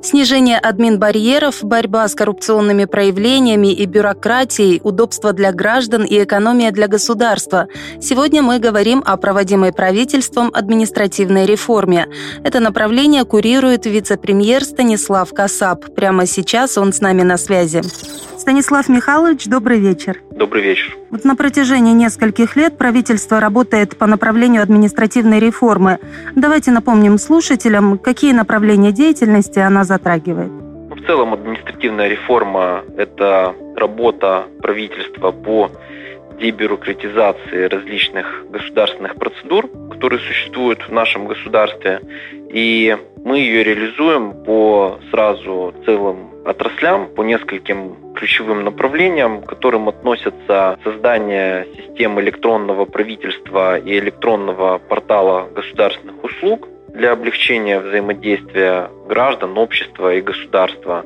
Снижение админ-барьеров, борьба с коррупционными проявлениями и бюрократией, удобство для граждан и экономия для государства. Сегодня мы говорим о проводимой правительством административной реформе. Это направление курирует вице-премьер Станислав Касап. Прямо сейчас он с нами на связи. Станислав Михайлович, добрый вечер. Добрый вечер. Вот на протяжении нескольких лет правительство работает по направлению административной реформы. Давайте напомним слушателям, какие направления деятельности она затрагивает. Ну, в целом административная реформа – это работа правительства по дебюрократизации различных государственных процедур, которые существуют в нашем государстве. И мы ее реализуем по сразу целым отраслям, по нескольким ключевым направлениям, к которым относятся создание системы электронного правительства и электронного портала государственных услуг для облегчения взаимодействия граждан, общества и государства,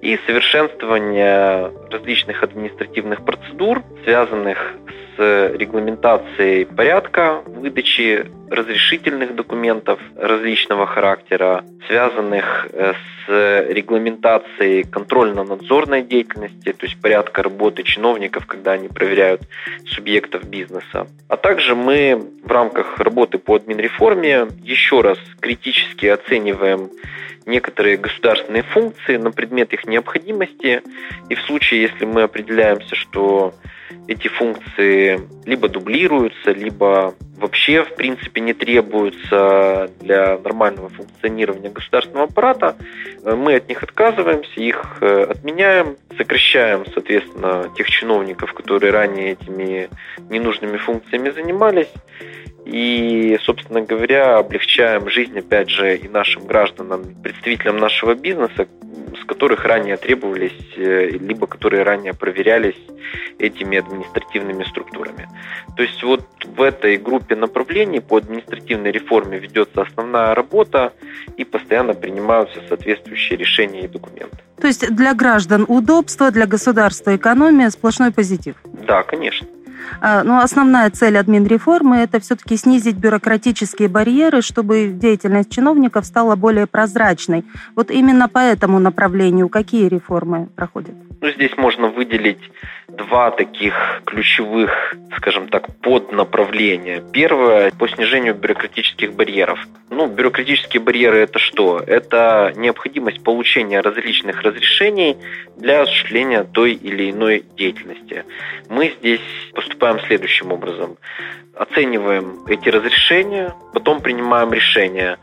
и совершенствование различных административных процедур, связанных с регламентацией порядка выдачи разрешительных документов различного характера, связанных э, с регламентацией контрольно-надзорной деятельности, то есть порядка работы чиновников, когда они проверяют субъектов бизнеса. А также мы в рамках работы по админреформе еще раз критически оцениваем некоторые государственные функции на предмет их необходимости. И в случае, если мы определяемся, что эти функции либо дублируются, либо вообще, в принципе, не требуются для нормального функционирования государственного аппарата, мы от них отказываемся, их э, отменяем, сокращаем, соответственно, тех чиновников, которые ранее этими ненужными функциями занимались, и, собственно говоря, облегчаем жизнь, опять же, и нашим гражданам, представителям нашего бизнеса, с которых ранее требовались, э, либо которые ранее проверялись этими административными структурами. То есть вот в этой группе направлений по административной реформе ведется основная работа и постоянно принимаются соответствующие решения и документы. То есть для граждан удобство, для государства экономия, сплошной позитив? Да, конечно. А, но основная цель админреформы – это все-таки снизить бюрократические барьеры, чтобы деятельность чиновников стала более прозрачной. Вот именно по этому направлению какие реформы проходят? Ну, здесь можно выделить два таких ключевых, скажем так, поднаправления. Первое – по снижению бюрократических барьеров. Ну, бюрократические барьеры – это что? Это необходимость получения различных разрешений для осуществления той или иной деятельности. Мы здесь поступаем следующим образом. Оцениваем эти разрешения, потом принимаем решение,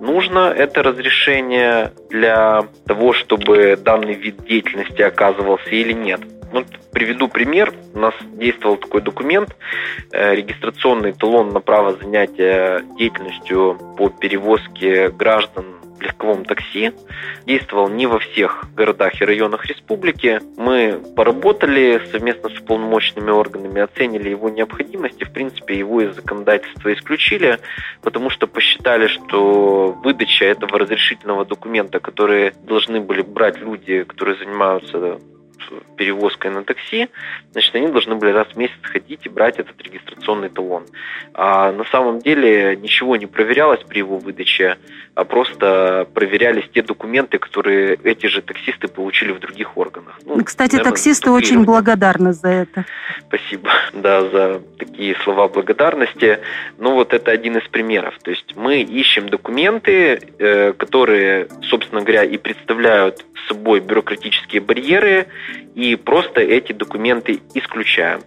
нужно это разрешение для того, чтобы данный вид деятельности оказывался или нет. Ну, приведу пример. У нас действовал такой документ, э, регистрационный талон на право занятия деятельностью по перевозке граждан в легковом такси. Действовал не во всех городах и районах республики. Мы поработали совместно с уполномоченными органами, оценили его необходимость и, в принципе, его из законодательства исключили, потому что посчитали, что выдача этого разрешительного документа, которые должны были брать люди, которые занимаются перевозкой на такси, значит, они должны были раз в месяц ходить и брать этот регистрационный талон. А на самом деле ничего не проверялось при его выдаче, а просто проверялись те документы, которые эти же таксисты получили в других органах. Ну, Кстати, наверное, таксисты очень благодарны за это. Спасибо, да, за такие слова благодарности. Ну, вот это один из примеров. То есть мы ищем документы, э, которые, собственно говоря, и представляют собой бюрократические барьеры, и просто эти документы исключаем.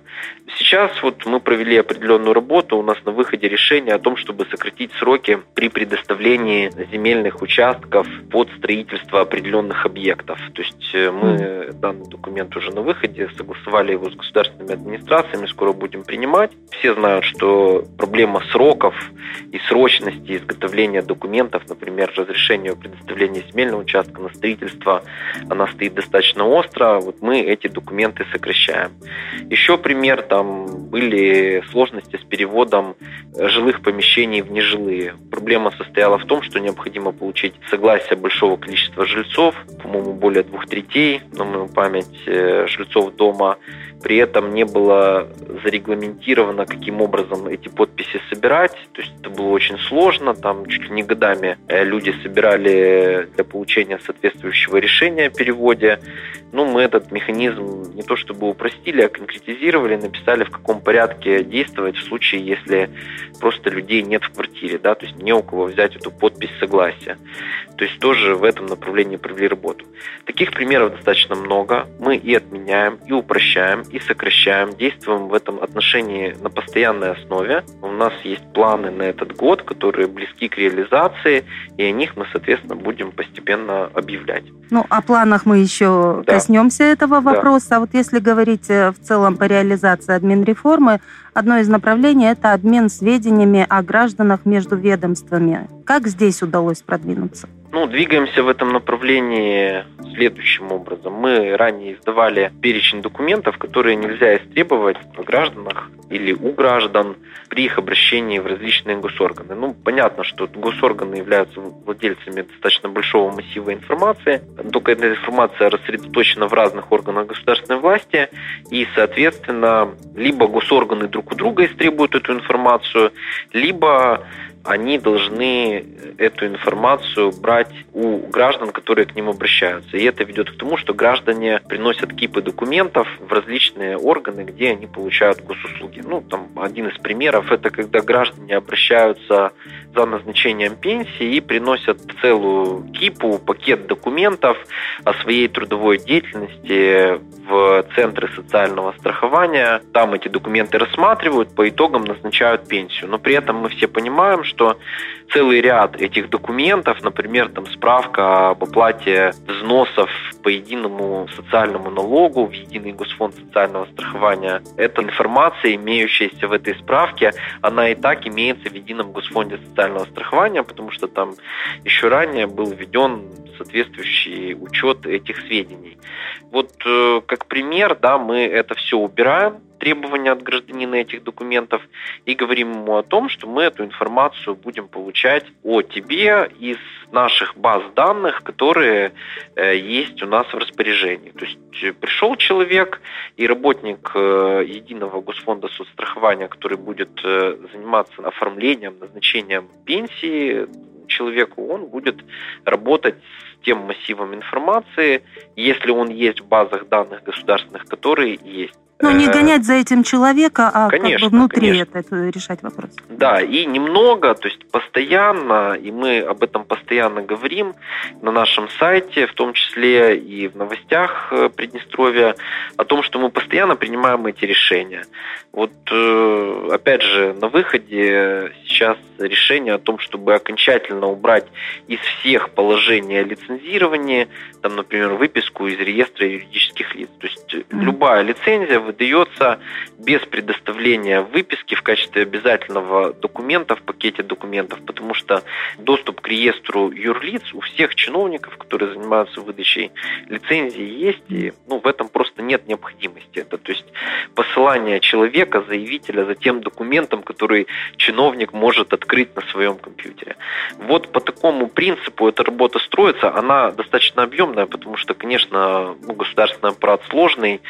Сейчас вот мы провели определенную работу, у нас на выходе решение о том, чтобы сократить сроки при предоставлении земельных участков под строительство определенных объектов. То есть э, мы данный документ уже на выходе, согласовали его с государственными администрациями, скоро будем принимать. Все знают, что проблема сроков и срочности изготовления документов, например, разрешение предоставления земельного участка на строительство, она стоит достаточно остро. Вот вот мы эти документы сокращаем. Еще пример, там были сложности с переводом жилых помещений в нежилые. Проблема состояла в том, что необходимо получить согласие большого количества жильцов, по-моему, более двух третей, на мою память, э, жильцов дома, при этом не было зарегламентировано, каким образом эти подписи собирать. То есть это было очень сложно, там чуть ли не годами э, люди собирали для получения соответствующего решения о переводе. Ну, мы этот механизм не то чтобы упростили, а конкретизировали, написали, в каком порядке действовать в случае, если просто людей нет в квартире, да, то есть не у кого взять эту подпись согласия. То есть тоже в этом направлении провели работу. Таких примеров достаточно много. Мы и отменяем, и упрощаем, и сокращаем, действуем в этом отношении на постоянной основе. У нас есть планы на этот год, которые близки к реализации, и о них мы, соответственно, будем постепенно объявлять. Ну, о планах мы еще да. коснемся этого вопроса. Да. Вот если говорить э, в целом по реализации админреформы, одно из направлений – это обмен сведениями о гражданах между ведомствами. Как здесь удалось продвинуться? Ну, двигаемся в этом направлении следующим образом. Мы ранее издавали перечень документов, которые нельзя истребовать в гражданах или у граждан при их обращении в различные госорганы. Ну, понятно, что госорганы являются владельцами достаточно большого массива информации, только эта информация рассредоточена в разных органах государственной власти, и, соответственно, либо госорганы друг у друга истребуют эту информацию, либо они должны эту информацию брать у граждан, которые к ним обращаются. И это ведет к тому, что граждане приносят кипы документов в различные органы, где они получают госуслуги. Ну, там один из примеров – это когда граждане обращаются за назначением пенсии и приносят целую кипу, пакет документов о своей трудовой деятельности в центры социального страхования. Там эти документы рассматривают, по итогам назначают пенсию. Но при этом мы все понимаем, что целый ряд этих документов, например, там справка об оплате взносов по единому социальному налогу в единый госфонд социального страхования, эта информация, имеющаяся в этой справке, она и так имеется в едином госфонде социального страхования, потому что там еще ранее был введен соответствующий учет этих сведений. Вот э, как пример, да, мы это все убираем, требования от гражданина этих документов и говорим ему о том, что мы эту информацию будем получать о тебе из наших баз данных, которые э, есть у нас в распоряжении. То есть э, пришел человек и работник э, единого госфонда соцстрахования, который будет заниматься оформлением, назначением пенсии человеку, он будет работать с тем массивом информации, если он есть в базах данных государственных, которые есть. Ну, не э, гонять за этим человека, а конечно, как бы внутри конечно. это решать вопрос. Да, и немного, то есть постоянно, и мы об этом постоянно говорим на нашем сайте, в том числе и в новостях э, Приднестровья, о том, что мы постоянно принимаем эти решения. Вот, э, опять же, на выходе сейчас решение о том, чтобы окончательно убрать из всех положений о лицензировании, там, например, выписку из реестра юридических лиц. То есть любая лицензия выдается без предоставления выписки в качестве обязательного документа в пакете документов, потому что доступ к реестру юрлиц у всех чиновников, которые занимаются выдачей лицензии, есть, и ну, в этом просто нет необходимости. Это то есть посылание человека, заявителя за тем документом, который чиновник может открыть на своем компьютере. Вот по такому принципу эта работа строится, она достаточно объемная, потому что, конечно, ну, государственный аппарат сложный,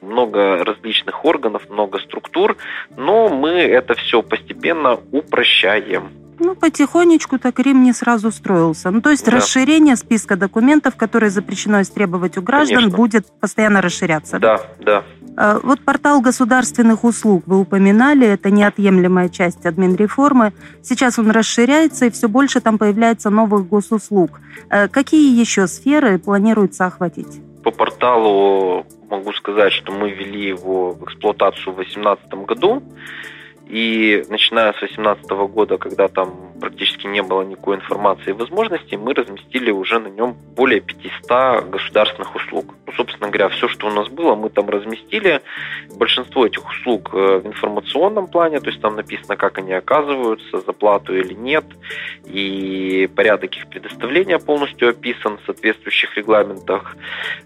много различных органов, много структур, но мы это все постепенно упрощаем. Ну, потихонечку так Рим не сразу строился. Ну, то есть да. расширение списка документов, которые запрещено истребовать у граждан, Конечно. будет постоянно расширяться. Да, да. А, вот портал государственных услуг вы упоминали, это неотъемлемая часть админреформы. Сейчас он расширяется, и все больше там появляется новых госуслуг. А, какие еще сферы планируется охватить? По порталу могу сказать, что мы ввели его в эксплуатацию в 2018 году. И начиная с 2018 года, когда там практически не было никакой информации и возможностей, мы разместили уже на нем более 500 государственных услуг. Ну, собственно говоря, все, что у нас было, мы там разместили. Большинство этих услуг э, в информационном плане, то есть там написано, как они оказываются, за плату или нет, и порядок их предоставления полностью описан в соответствующих регламентах.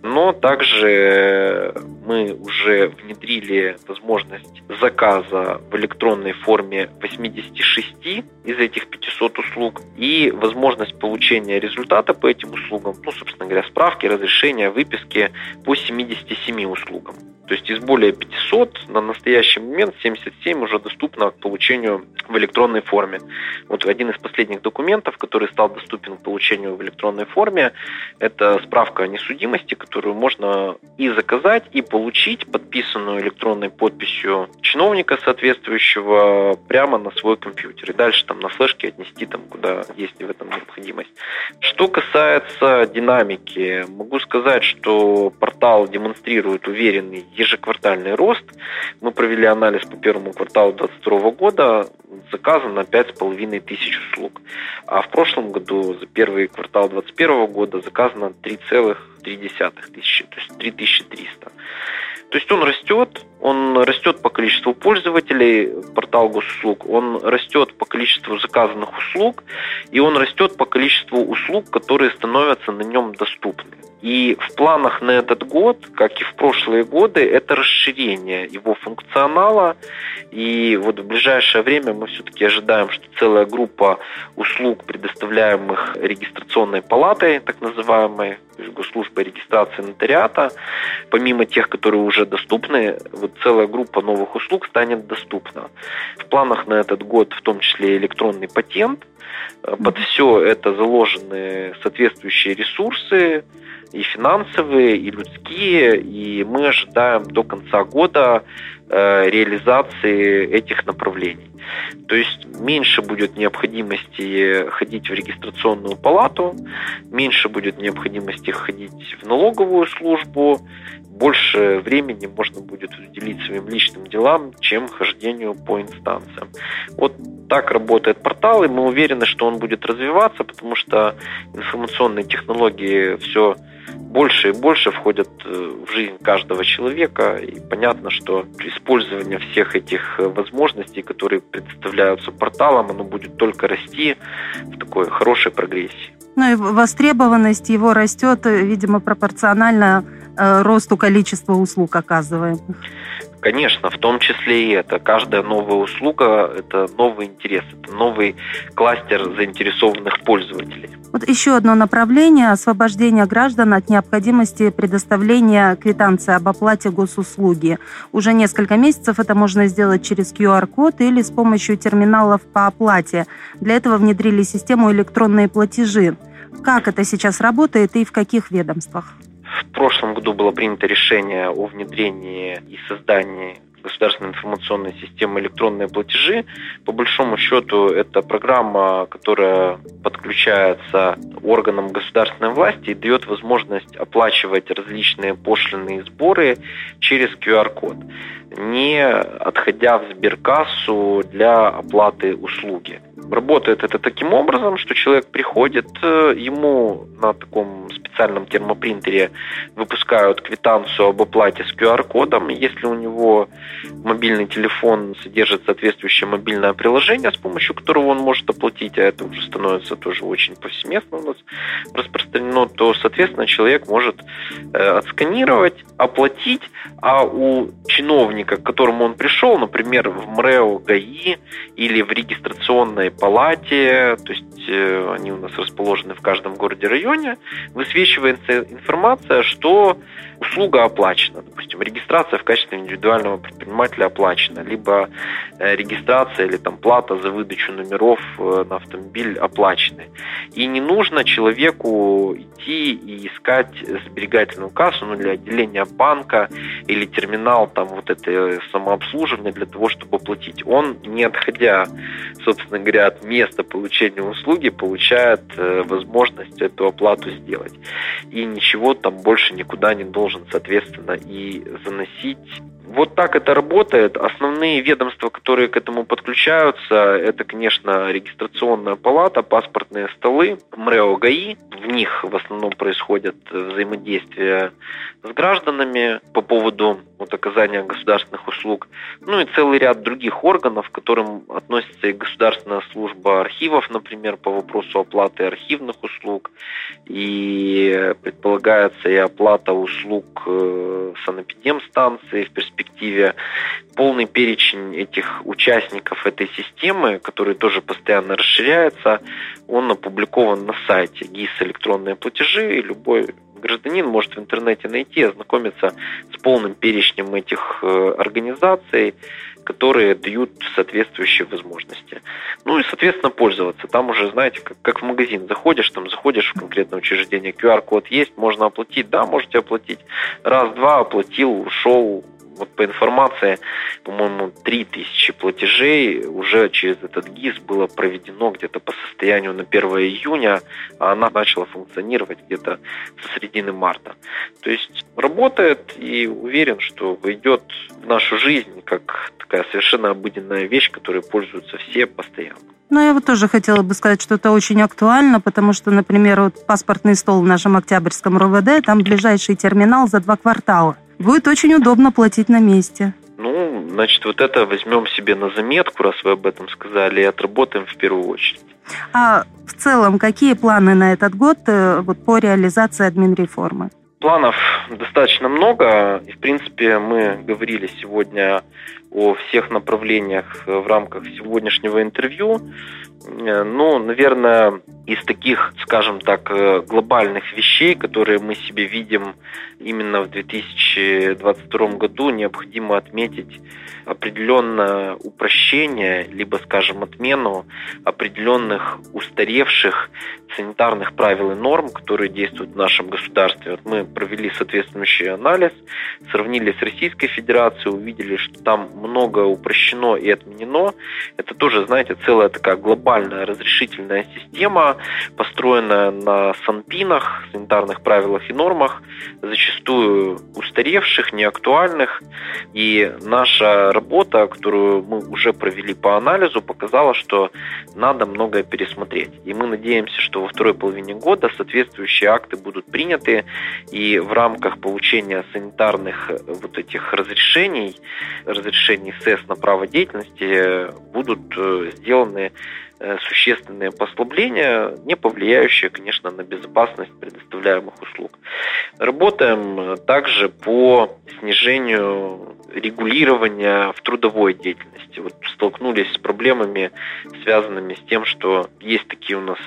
Но также мы уже внедрили возможность заказа в электронной форме 86 из этих 500 услуг и возможность получения результата по этим услугам, ну, собственно говоря, справки, разрешения, выписки по 77 услугам. То есть из более 500 на настоящий момент 77 уже доступно к получению в электронной форме. Вот один из последних документов, который стал доступен к получению в электронной форме, это справка о несудимости, которую можно и заказать, и получить, подписанную электронной подписью чиновника соответствующего прямо на свой компьютер. И дальше там на флешке отнести там, куда есть в этом необходимость. Что касается динамики, могу сказать, что портал демонстрирует уверенный ежеквартальный рост. Мы провели анализ по первому кварталу 2022 года, заказано 5,5 тысяч услуг. А в прошлом году за первый квартал 2021 года заказано 3,3 тысячи, то есть 3300. То есть он растет, он растет по количеству пользователей, портал госуслуг, он растет по количеству заказанных услуг, и он растет по количеству услуг, которые становятся на нем доступны. И в планах на этот год, как и в прошлые годы, это расширение его функционала. И вот в ближайшее время мы все-таки ожидаем, что целая группа услуг, предоставляемых регистрационной палатой, так называемой, то есть госслужбой регистрации нотариата, помимо тех, которые уже доступны, вот целая группа новых услуг станет доступна. В планах на этот год в том числе электронный патент. Под все это заложены соответствующие ресурсы, и финансовые, и людские, и мы ожидаем до конца года э, реализации этих направлений. То есть меньше будет необходимости ходить в регистрационную палату, меньше будет необходимости ходить в налоговую службу, больше времени можно будет уделить своим личным делам, чем хождению по инстанциям. Вот так работает портал, и мы уверены, что он будет развиваться, потому что информационные технологии все больше и больше входят э, в жизнь каждого человека, и понятно, что использование всех этих э, возможностей, которые предоставляются порталом, оно будет только расти в такой хорошей прогрессии. Ну и востребованность его растет, э, видимо, пропорционально росту количества услуг оказываемых. Конечно, в том числе и это. Каждая новая услуга – это новый интерес, это новый кластер заинтересованных пользователей. Вот еще одно направление – освобождение граждан от необходимости предоставления квитанции об оплате госуслуги. Уже несколько месяцев это можно сделать через QR-код или с помощью терминалов по оплате. Для этого внедрили систему электронные платежи. Как это сейчас работает и в каких ведомствах? В прошлом году было принято решение о внедрении и создании государственной информационной системы электронные платежи. По большому счету, это программа, которая подключается органам государственной власти и дает возможность оплачивать различные пошлины и сборы через QR-код, не отходя в сберкассу для оплаты услуги. Работает это таким образом, что человек приходит, э, ему на таком специальном термопринтере выпускают квитанцию об оплате с QR-кодом. Если у него мобильный телефон содержит соответствующее мобильное приложение, с помощью которого он может оплатить, а это уже становится тоже очень повсеместно у нас распространено, то, соответственно, человек может э, отсканировать, оплатить, а у чиновника, к которому он пришел, например, в МРЭО ГАИ или в регистрационной палате, то есть э, они у нас расположены в каждом городе-районе, высвечивается информация, что услуга оплачена. Допустим, регистрация в качестве индивидуального предпринимателя оплачена, либо э, регистрация или там плата за выдачу номеров э, на автомобиль оплачены. И не нужно человеку идти и искать сберегательную кассу ну, для отделения банка или терминал там вот это самообслуживание для того, чтобы платить. Он, не отходя, собственно говоря, от места получения услуги, получает э, возможность эту оплату сделать. И ничего там больше никуда не должен, соответственно, и заносить Вот так это работает. Основные ведомства, которые к этому подключаются, это, конечно, регистрационная палата, паспортные столы, МРЭО ГАИ. В них в основном происходят взаимодействия с гражданами по поводу вот, оказания государственных услуг. Ну и целый ряд других органов, к которым относится и Государственная служба архивов, например, по вопросу оплаты архивных услуг. И предполагается и оплата услуг э, санэпидемстанции в перспективе. Полный перечень этих участников этой системы, который тоже постоянно расширяется, он опубликован на сайте ГИС «Электронные платежи», и любой гражданин может в интернете найти, ознакомиться с полным перечнем этих э, организаций, которые дают соответствующие возможности. Ну и, соответственно, пользоваться. Там уже, знаете, как, как в магазин заходишь, там заходишь в конкретное учреждение, QR-код есть, можно оплатить, да, можете оплатить. Раз-два оплатил, ушел, вот по информации, по-моему, 3000 платежей уже через этот ГИС было проведено где-то по состоянию на 1 июня, а она начала функционировать где-то со середины марта. То есть работает и уверен, что войдет в нашу жизнь как такая совершенно обыденная вещь, которой пользуются все постоянно. Ну, я вот тоже хотела бы сказать, что это очень актуально, потому что, например, вот паспортный стол в нашем Октябрьском РОВД, там ближайший терминал за два квартала. Будет очень удобно платить на месте. Ну, значит, вот это возьмем себе на заметку, раз вы об этом сказали, и отработаем в первую очередь. А в целом, какие планы на этот год э, вот, по реализации админреформы? Планов достаточно много. И, в принципе, мы говорили сегодня о всех направлениях в рамках сегодняшнего интервью. Э, ну, наверное, из таких, скажем так, э, глобальных вещей, которые мы себе видим именно в 2022 году, необходимо отметить определенное упрощение, либо, скажем, отмену определенных устаревших санитарных правил и норм, которые действуют в нашем государстве. Вот мы провели соответствующий анализ, сравнили с Российской Федерацией, увидели, что там много упрощено и отменено. Это тоже, знаете, целая такая глобальная разрешительная система, построенная на санпинах, санитарных правилах и нормах, зачастую устаревших, неактуальных. И наша работа, которую мы уже провели по анализу, показала, что надо многое пересмотреть. И мы надеемся, что во второй половине года соответствующие акты будут приняты, и в рамках получения санитарных э, вот этих разрешений, разрешений СЭС на право деятельности будут э, сделаны Э, существенные послабления, не повлияющие, конечно, на безопасность предоставляемых услуг. Работаем также по снижению регулирования в трудовой деятельности. Вот столкнулись с проблемами, связанными с тем, что есть такие у нас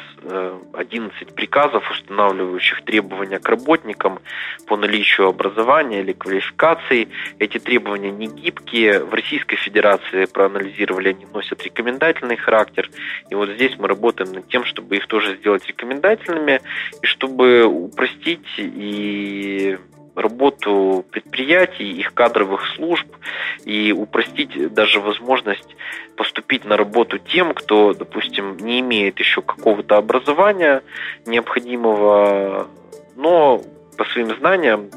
11 э, приказов, устанавливающих требования к работникам по наличию образования или квалификации. Эти требования не гибкие. В Российской Федерации проанализировали, они носят рекомендательный характер. И вот здесь мы работаем над тем, чтобы их тоже сделать рекомендательными, и чтобы упростить и работу предприятий, их кадровых служб и упростить даже возможность поступить на работу тем, кто, допустим, не имеет еще какого-то образования необходимого, но по своим знаниям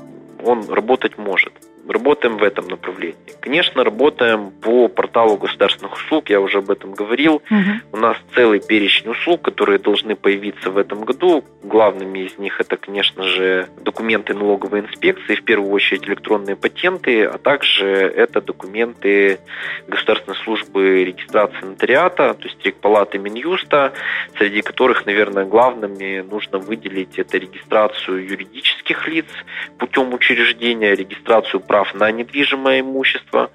он работать может работаем в этом направлении. Конечно, работаем по порталу государственных услуг, я уже об этом говорил. Угу. У нас целый перечень услуг, которые должны появиться в этом году. Главными из них это, конечно же, документы налоговой инспекции, в первую очередь электронные патенты, а также это документы Государственной службы регистрации нотариата, то есть Рекпалаты Минюста, среди которых, наверное, главными нужно выделить это регистрацию юридических лиц путем учреждения, регистрацию прав на недвижимое имущество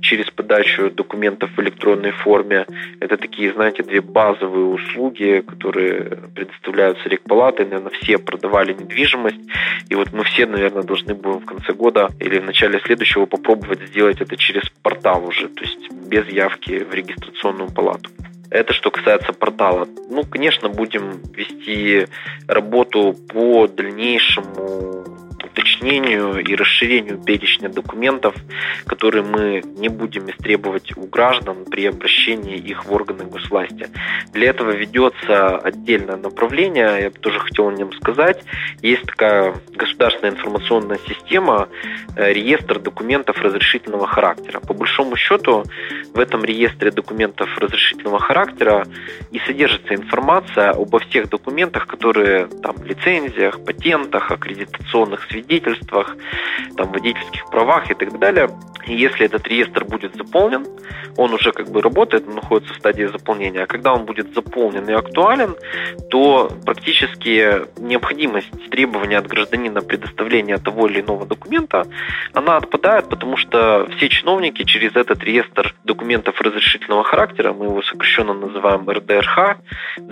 через подачу документов в электронной форме. Это такие, знаете, две базовые услуги, которые предоставляются рекпалатой. Наверное, все продавали недвижимость. И вот мы все, наверное, должны будем в конце года или в начале следующего попробовать сделать это через портал уже, то есть без явки в регистрационную палату. Это что касается портала. Ну, конечно, будем вести работу по дальнейшему уточнению и расширению перечня документов, которые мы не будем истребовать у граждан при обращении их в органы госвласти. Для этого ведется отдельное направление, я бы тоже хотел о нем сказать. Есть такая государственная информационная система, э, реестр документов разрешительного характера. По большому счету в этом реестре документов разрешительного характера и содержится информация обо всех документах, которые там лицензиях, патентах, аккредитационных свидетельствах, там водительских правах и так далее. Если этот реестр будет заполнен, он уже как бы работает, он находится в стадии заполнения. А когда он будет заполнен и актуален, то практически необходимость требования от гражданина предоставления того или иного документа, она отпадает, потому что все чиновники через этот реестр документов разрешительного характера, мы его сокращенно называем РДРХ,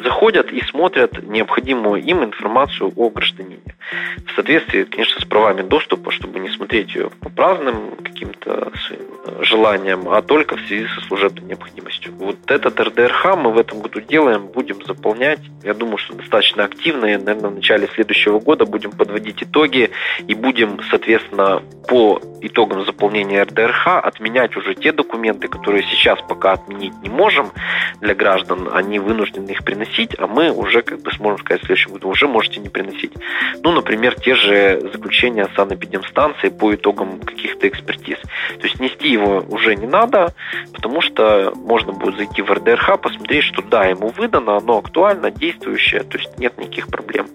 заходят и смотрят необходимую им информацию о гражданине. В соответствии, конечно, с правами доступа, чтобы не смотреть ее по праздным каким-то желаниям, а только в связи со служебной необходимостью. Вот этот РДРХ мы в этом году делаем, будем заполнять. Я думаю, что достаточно активно, и, наверное, в начале следующего года будем подводить итоги и будем, соответственно, по итогам заполнения РДРХ отменять уже те документы, которые сейчас пока отменить не можем для граждан, они вынуждены их приносить, а мы уже, как бы сможем сказать, в следующем году уже можете не приносить. Ну, например, те же заключения санэпидемстанции по итогам каких-то экспертиз. То есть нести его уже не надо, потому что можно будет зайти в РДРХ, посмотреть, что да, ему выдано, оно актуально, действующее, то есть нет никаких проблем.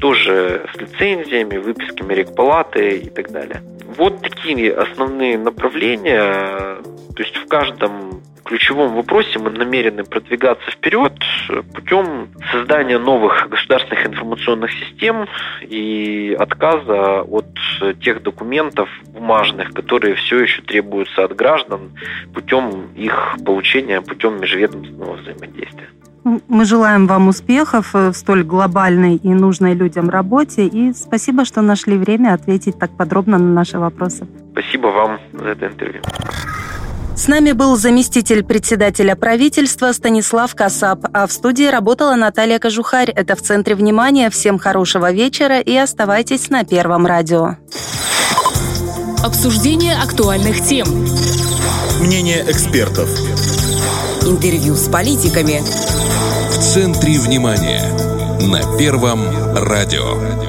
Тоже с лицензиями, выписками рекпалаты и так далее. Вот такие основные направления. То есть в каждом ключевом вопросе мы намерены продвигаться вперед путем создания новых государственных информационных систем и отказа от тех документов бумажных, которые все еще требуются от граждан путем их получения, путем межведомственного взаимодействия. Мы желаем вам успехов в столь глобальной и нужной людям работе. И спасибо, что нашли время ответить так подробно на наши вопросы. Спасибо вам за это интервью. С нами был заместитель председателя правительства Станислав Касап, а в студии работала Наталья Кожухарь. Это в центре внимания. Всем хорошего вечера и оставайтесь на Первом радио. Обсуждение актуальных тем. Мнение экспертов. Интервью с политиками. В центре внимания. На Первом радио.